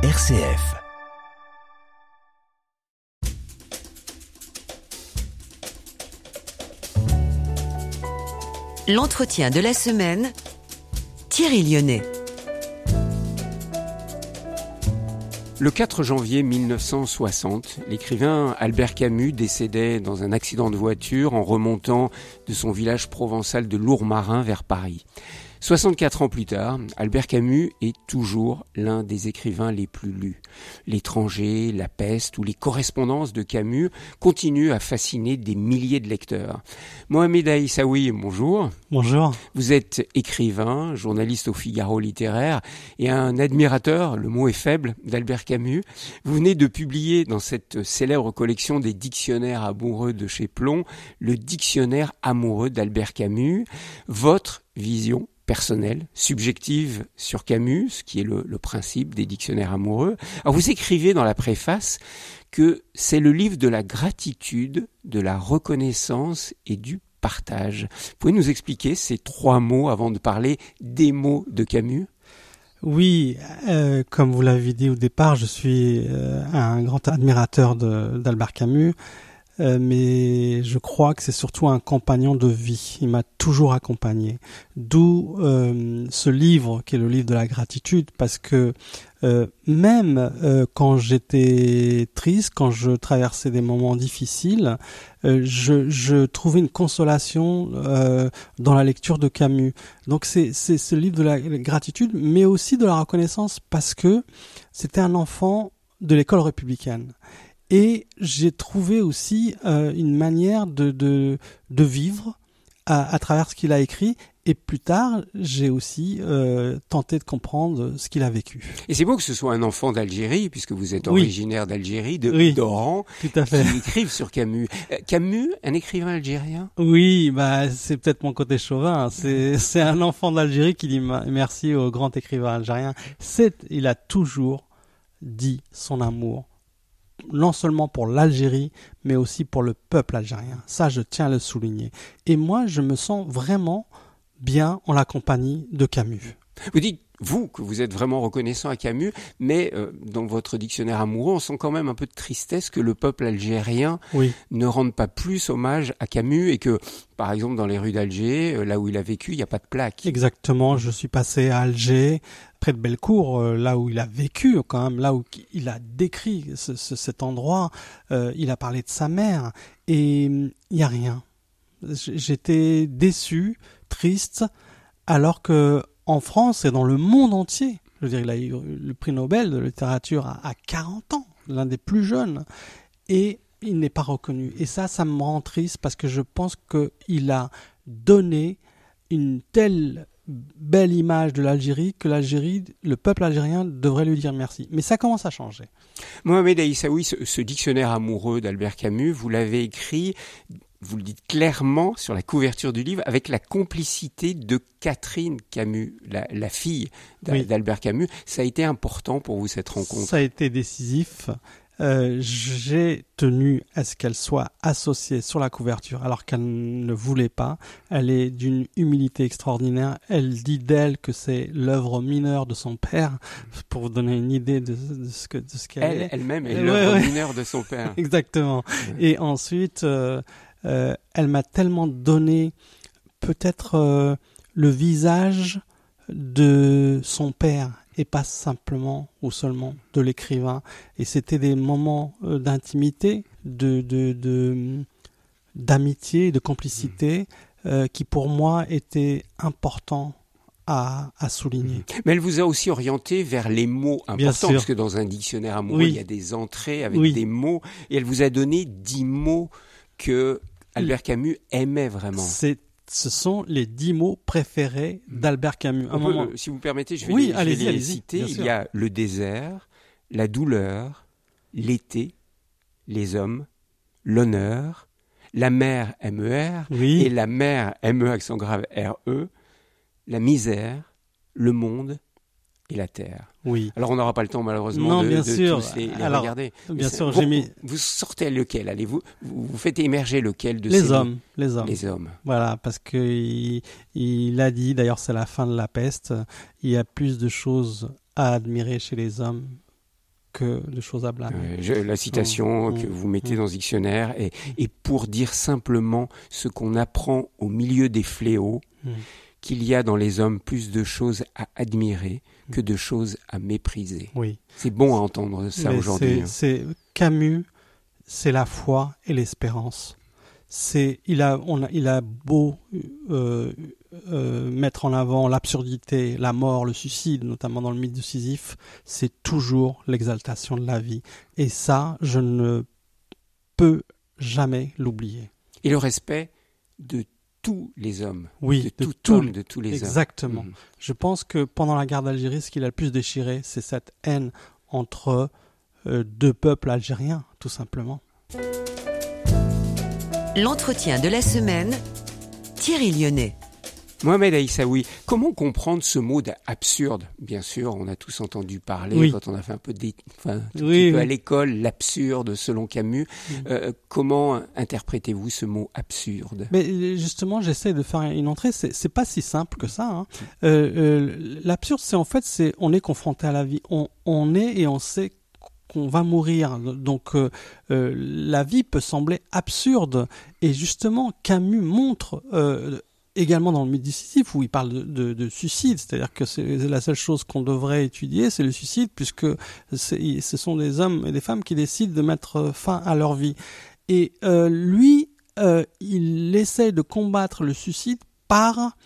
RCF. L'entretien de la semaine, Thierry Lyonnais. Le 4 janvier 1960, l'écrivain Albert Camus décédait dans un accident de voiture en remontant de son village provençal de Lourmarin vers Paris. 64 ans plus tard, Albert Camus est toujours l'un des écrivains les plus lus. L'étranger, la peste ou les correspondances de Camus continuent à fasciner des milliers de lecteurs. Mohamed Aïssaoui, bonjour. Bonjour. Vous êtes écrivain, journaliste au Figaro littéraire et un admirateur, le mot est faible, d'Albert Camus. Vous venez de publier dans cette célèbre collection des dictionnaires amoureux de chez Plomb, le dictionnaire amoureux d'Albert Camus. Votre vision personnelle, subjective sur Camus, qui est le, le, principe des dictionnaires amoureux. Alors vous écrivez dans la préface que c'est le livre de la gratitude, de la reconnaissance et du partage. Pouvez nous expliquer ces trois mots avant de parler des mots de Camus? Oui, euh, comme vous l'avez dit au départ, je suis euh, un grand admirateur d'Albert Camus. Euh, mais je crois que c'est surtout un compagnon de vie. Il m'a toujours accompagné. D'où euh, ce livre qui est le livre de la gratitude, parce que euh, même euh, quand j'étais triste, quand je traversais des moments difficiles, euh, je, je, trouvais une consolation dans la lecture de Camus. Donc c'est ce livre de la gratitude, mais aussi de la reconnaissance, parce que c'était un enfant de l'école républicaine. Et j'ai trouvé aussi euh, une manière de, de, de vivre à, à, travers ce qu'il a écrit. Et plus tard, j'ai aussi euh, tenté de comprendre ce qu'il a vécu. Et c'est beau que ce soit un enfant d'Algérie, puisque vous êtes originaire d'Algérie, de oui, d'Oran, tout à fait. qui écrivent sur Camus. Euh, Camus, un écrivain algérien? Oui, bah c'est peut-être mon côté chauvin. C'est c'est un enfant d'Algérie qui dit merci au grand écrivain algérien. C'est il a toujours dit son amour non seulement pour l'Algérie, mais aussi pour le peuple algérien. Ça, je tiens à le souligner. Et moi, je me sens vraiment bien en la compagnie de Camus. Vous, que vous êtes vraiment reconnaissant à Camus, mais euh, dans votre dictionnaire amoureux, on sent quand même un peu de tristesse que le peuple algérien oui. ne rende pas plus hommage à Camus et que, par exemple, dans les rues d'Alger, euh, là où il a vécu, il n'y a pas de plaque. Exactement, je suis passé à Alger, près de Bellecour, euh, là où il a vécu, quand même, là où il a décrit ce, ce, cet endroit, euh, il a parlé de sa mère, et il n'y a rien. J'étais déçu, triste, alors que en France et dans le monde entier, je veux dire, il a eu le prix Nobel de littérature à, à 40 ans, l'un des plus jeunes, et il n'est pas reconnu. Et ça, ça me rend triste parce que je pense qu'il a donné une telle belle image de l'Algérie que l'Algérie, le peuple algérien devrait lui dire merci. Mais ça commence à changer. Mohamed Aïssaoui, ce, ce dictionnaire amoureux d'Albert Camus, vous l'avez écrit vous le dites clairement sur la couverture du livre, avec la complicité de Catherine Camus, la, la fille d'Albert oui. Camus. Ça a été important pour vous cette rencontre? Ça a été décisif. Euh, J'ai tenu à ce qu'elle soit associée sur la couverture alors qu'elle ne voulait pas. Elle est d'une humilité extraordinaire. Elle dit d'elle que c'est l'œuvre mineure de son père, pour vous donner une idée de, de ce que de ce qu'elle elle, est. Elle-même est l'œuvre ouais, ouais. mineure de son père. Exactement. Et ensuite, euh, euh, elle m'a tellement donné peut-être euh, le visage de son père et pas simplement ou seulement de l'écrivain. Et c'était des moments euh, d'intimité, de, de, de d'amitié, de complicité euh, qui pour moi étaient importants à, à, souligner. Mais elle vous a aussi orienté vers les mots importants, parce que dans un dictionnaire amoureux, oui. il y a des entrées avec oui. des mots, et elle vous a donné dix mots que Albert Camus aimait vraiment. C'est ce sont les dix mots préférés d'Albert Camus. Un moment... si vous permettez, je vais oui, les, allez je vais allez les citer. Il y a le désert, la douleur, l'été, les hommes, l'honneur, la mer MER oui. et la mer ME accent grave RE, la misère, le monde et la terre. Oui. Alors on n'aura pas le temps malheureusement non, de, bien de sûr. tous les, les Alors, regarder. Bien sûr, j'ai mis. Vous sortez lequel? Allez vous vous faites émerger lequel de les ces hommes, les hommes, les hommes. Voilà, parce que il, il a dit. D'ailleurs, c'est la fin de la peste. Il y a plus de choses à admirer chez les hommes que de choses à blâmer. Euh, la citation que vous mettez dans ce dictionnaire est, est pour dire simplement ce qu'on apprend au milieu des fléaux, qu'il y a dans les hommes plus de choses à admirer que de choses à mépriser. Oui. C'est bon à entendre ça aujourd'hui. Hein. C'est Camus, c'est la foi et l'espérance. C'est il a on a, il a beau euh, euh, mettre en avant l'absurdité, la mort, le suicide, notamment dans le mythe de Sisyphe, c'est toujours l'exaltation de la vie. Et ça, je ne peux jamais l'oublier. Et le respect de tous les hommes. Oui, de, tout homme, de tous les exactement. hommes. Exactement. Je pense que pendant la guerre d'Algérie, ce qu'il a le plus déchiré, c'est cette haine entre euh, deux peuples algériens, tout simplement. L'entretien de la semaine, Thierry Lyonnais. Mohamed Aïssaoui, comment comprendre ce mot d'absurde Bien sûr, on a tous entendu parler quand on a fait un peu, enfin, à l'école, l'absurde selon Camus. Euh, comment interprétez-vous ce mot absurde? Mais euh, justement, j'essaie de faire une entrée. C'est pas si simple que ça. Hein. Euh, l'absurde, c'est en fait, c'est on est confronté à la vie. On, on est et on sait qu'on va mourir. Donc la vie peut sembler absurde. Et justement, Camus montre également dans le mythe où il parle de, suicide, c'est-à-dire que c'est la seule chose qu'on devrait étudier, c'est le suicide, puisque ce sont des hommes et des femmes qui décident de mettre fin à leur vie. Et euh, lui, euh, il essaie de combattre le suicide par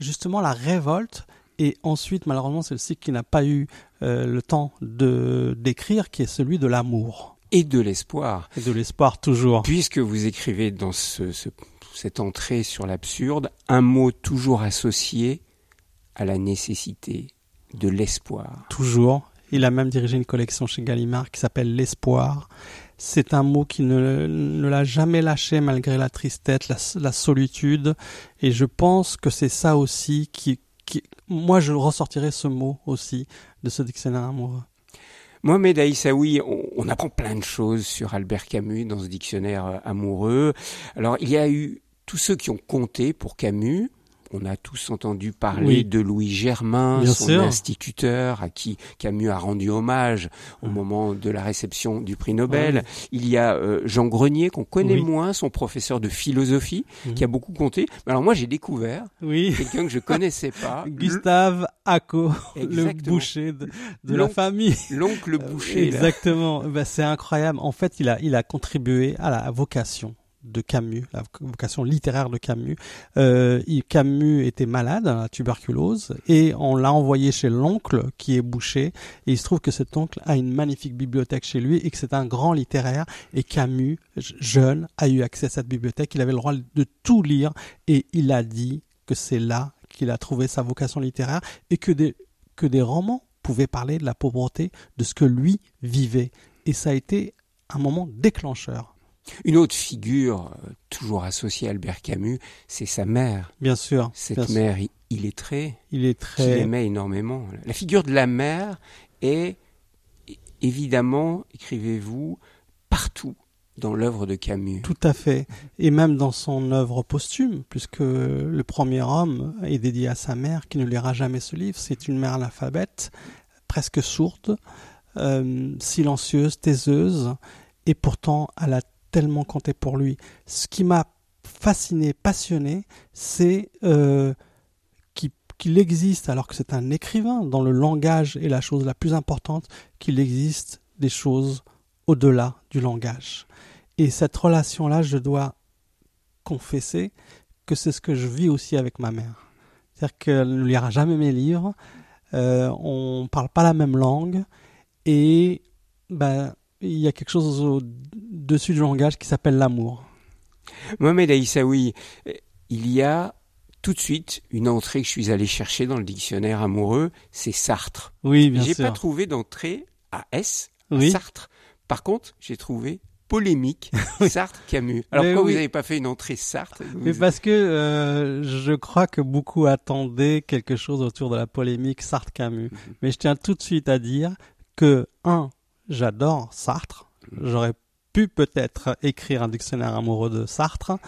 justement la révolte. Et ensuite, malheureusement, c'est le cycle qui n'a pas eu euh, le temps de d'écrire, qui est celui de l'amour. Et de l'espoir. Et de l'espoir toujours. Puisque vous écrivez dans ce cette entrée sur l'absurde, un mot toujours associé à la nécessité de l'espoir. Toujours. Il a même dirigé une collection chez Gallimard qui s'appelle L'espoir. C'est un mot qui ne, l'a jamais lâché malgré la tristesse, la, solitude. Et je pense que c'est ça aussi qui, qui, moi je ressortirais ce mot aussi de ce dictionnaire amoureux. Mohamed Aïssaoui, on, on, apprend plein de choses sur Albert Camus dans ce dictionnaire euh, amoureux. Alors, il y a eu tous ceux qui ont compté pour Camus, on a tous entendu parler de Louis Germain, son instituteur, à qui Camus a rendu hommage au moment de la réception du prix Nobel. Il y a euh, Jean Grenier, qu'on connaît moins, son professeur de philosophie, mhm. qui a beaucoup compté. Alors moi, j'ai découvert quelqu'un que je connaissais pas. Gustave Acco, le boucher de, la famille. L'oncle boucher. Exactement. Bah, c'est incroyable. En fait, il a, il a contribué à la vocation de Camus, la vocation littéraire de Camus. Euh, Camus était malade, la tuberculose, et on l'a envoyé chez l'oncle qui est bouché. Et il se trouve que cet oncle a une magnifique bibliothèque chez lui et que c'est un grand littéraire. Et Camus, jeune, a eu accès à cette bibliothèque. Il avait le droit de tout lire et il a dit que c'est là qu'il a trouvé sa vocation littéraire et que des, que des romans pouvaient parler de la pauvreté, de ce que lui vivait. Et ça a été un moment déclencheur. Une autre figure, euh, toujours associée à Albert Camus, c'est sa mère. Bien sûr. Cette mère illettrée, il est très... qu'il aimait énormément. La figure de la mère est évidemment, écrivez-vous, partout dans l'œuvre de Camus. Tout à fait. Et même dans son œuvre posthume, puisque le premier homme est dédié à sa mère qui ne lira jamais ce livre. C'est une mère analphabète, presque sourde, euh, silencieuse, taiseuse, et pourtant elle a tellement compté pour lui. Ce qui m'a fasciné, passionné, c'est euh, qu'il existe, alors que c'est un écrivain, dans le langage est la chose la plus importante, qu'il existe des choses au-delà du langage. Et cette relation-là, je dois confesser que c'est ce que je vis aussi avec ma mère. C'est-à-dire qu'elle ne lira jamais mes livres, euh, on ne parle pas la même langue, et ben, il y a quelque chose au-dessus du langage qui s'appelle l'amour. Mohamed Aïssaoui, il y a tout de suite une entrée que je suis allé chercher dans le dictionnaire amoureux, c'est Sartre. Oui, bien sûr. J'ai pas trouvé d'entrée à S, oui. Sartre. Par contre, j'ai trouvé polémique Sartre Camus. Alors pourquoi vous n'avez pas fait une entrée Sartre Mais parce que euh, je crois que beaucoup attendaient quelque chose autour de la polémique Sartre Camus. Mhm. Mais je tiens tout de suite à dire que un, j'adore Sartre. J'aurais pu peut-être écrire un dictionnaire amoureux de Sartre.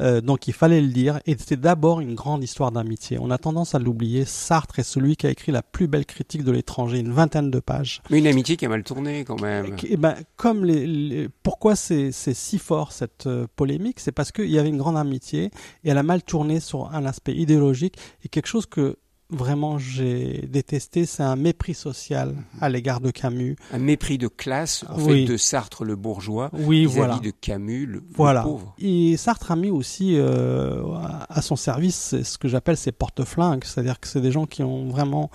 Euh, donc il fallait le dire. Et c'est d'abord une grande histoire d'amitié. On a tendance à l'oublier. Sartre est celui qui a écrit la plus belle critique de l'étranger, une vingtaine de pages. Mais une amitié qui a mal tourné quand même. Et ben, comme les, pourquoi c'est si fort cette euh, polémique, c'est parce qu'il y avait une grande amitié et elle a mal tourné sur un aspect idéologique et quelque chose que vraiment j'ai détesté, c'est un mépris social à l'égard de Camus. Un mépris de classe, en fait, de Sartre le bourgeois, oui, vis voilà. de Camus le, voilà. pauvre. Et Sartre a mis aussi euh, à son service ce que j'appelle ses porte-flingues, c'est-à-dire que c'est des gens qui ont vraiment,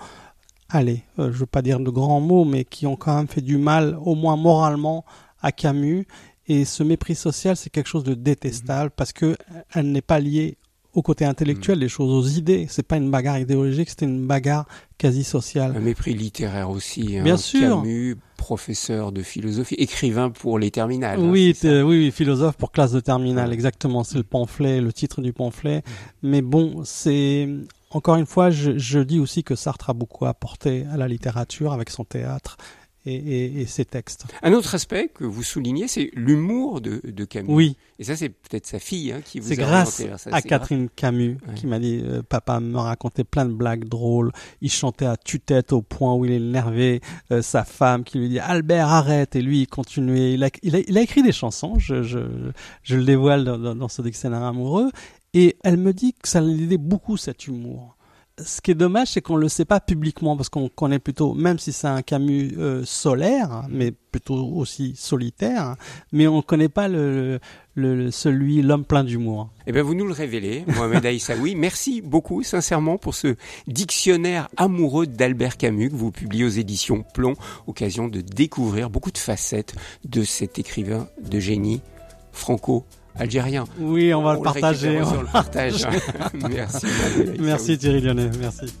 allez, euh, je veux pas dire de grands mots, mais qui ont quand même fait du mal, au moins moralement, à Camus. Et ce mépris social, c'est quelque chose de détestable parce que elle n'est pas liée au côté intellectuel, les mm. choses, aux idées. C'est pas une bagarre idéologique, c'était une bagarre quasi sociale. Un mépris littéraire aussi. Hein. Bien sûr. Camus, professeur de philosophie, écrivain pour les terminales. Hein, oui, oui, oui, philosophe pour classe de terminale, exactement. C'est le pamphlet, le titre du pamphlet. Mm. Mais bon, c'est encore une fois, je, je, dis aussi que Sartre a beaucoup apporté à la littérature avec son théâtre et, ses textes. Un autre aspect que vous soulignez, c'est l'humour de, Camus. Oui. Et ça, c'est peut-être sa fille hein, qui vous a grâce vers ça. à Catherine Camus qui m'a dit euh, papa me racontait plein de blagues drôles. Il chantait à tue-tête au point où il est énervé. Euh, sa femme qui lui dit Albert arrête et lui il continuait. Il a, il a, écrit des chansons. Je, je, je le dévoile dans, dans ce dictionnaire amoureux. Et elle me dit que ça l'aidait beaucoup cet humour ce qui est dommage, c'est qu'on ne le sait pas publiquement parce qu'on connaît plutôt, même si c'est un Camus euh, solaire, mais plutôt aussi solitaire, mais on ne connaît pas le, le celui l'homme plein d'humour. Eh bien, vous nous le révélez, Mohamed Aïssaoui. Merci beaucoup, sincèrement, pour ce dictionnaire amoureux d'Albert Camus que vous publiez aux éditions Plomb, occasion de découvrir beaucoup de facettes de cet écrivain de génie franco algérien. Oui, on va le partager. On le partage. Merci. Merci Thierry Lyonnais. Merci.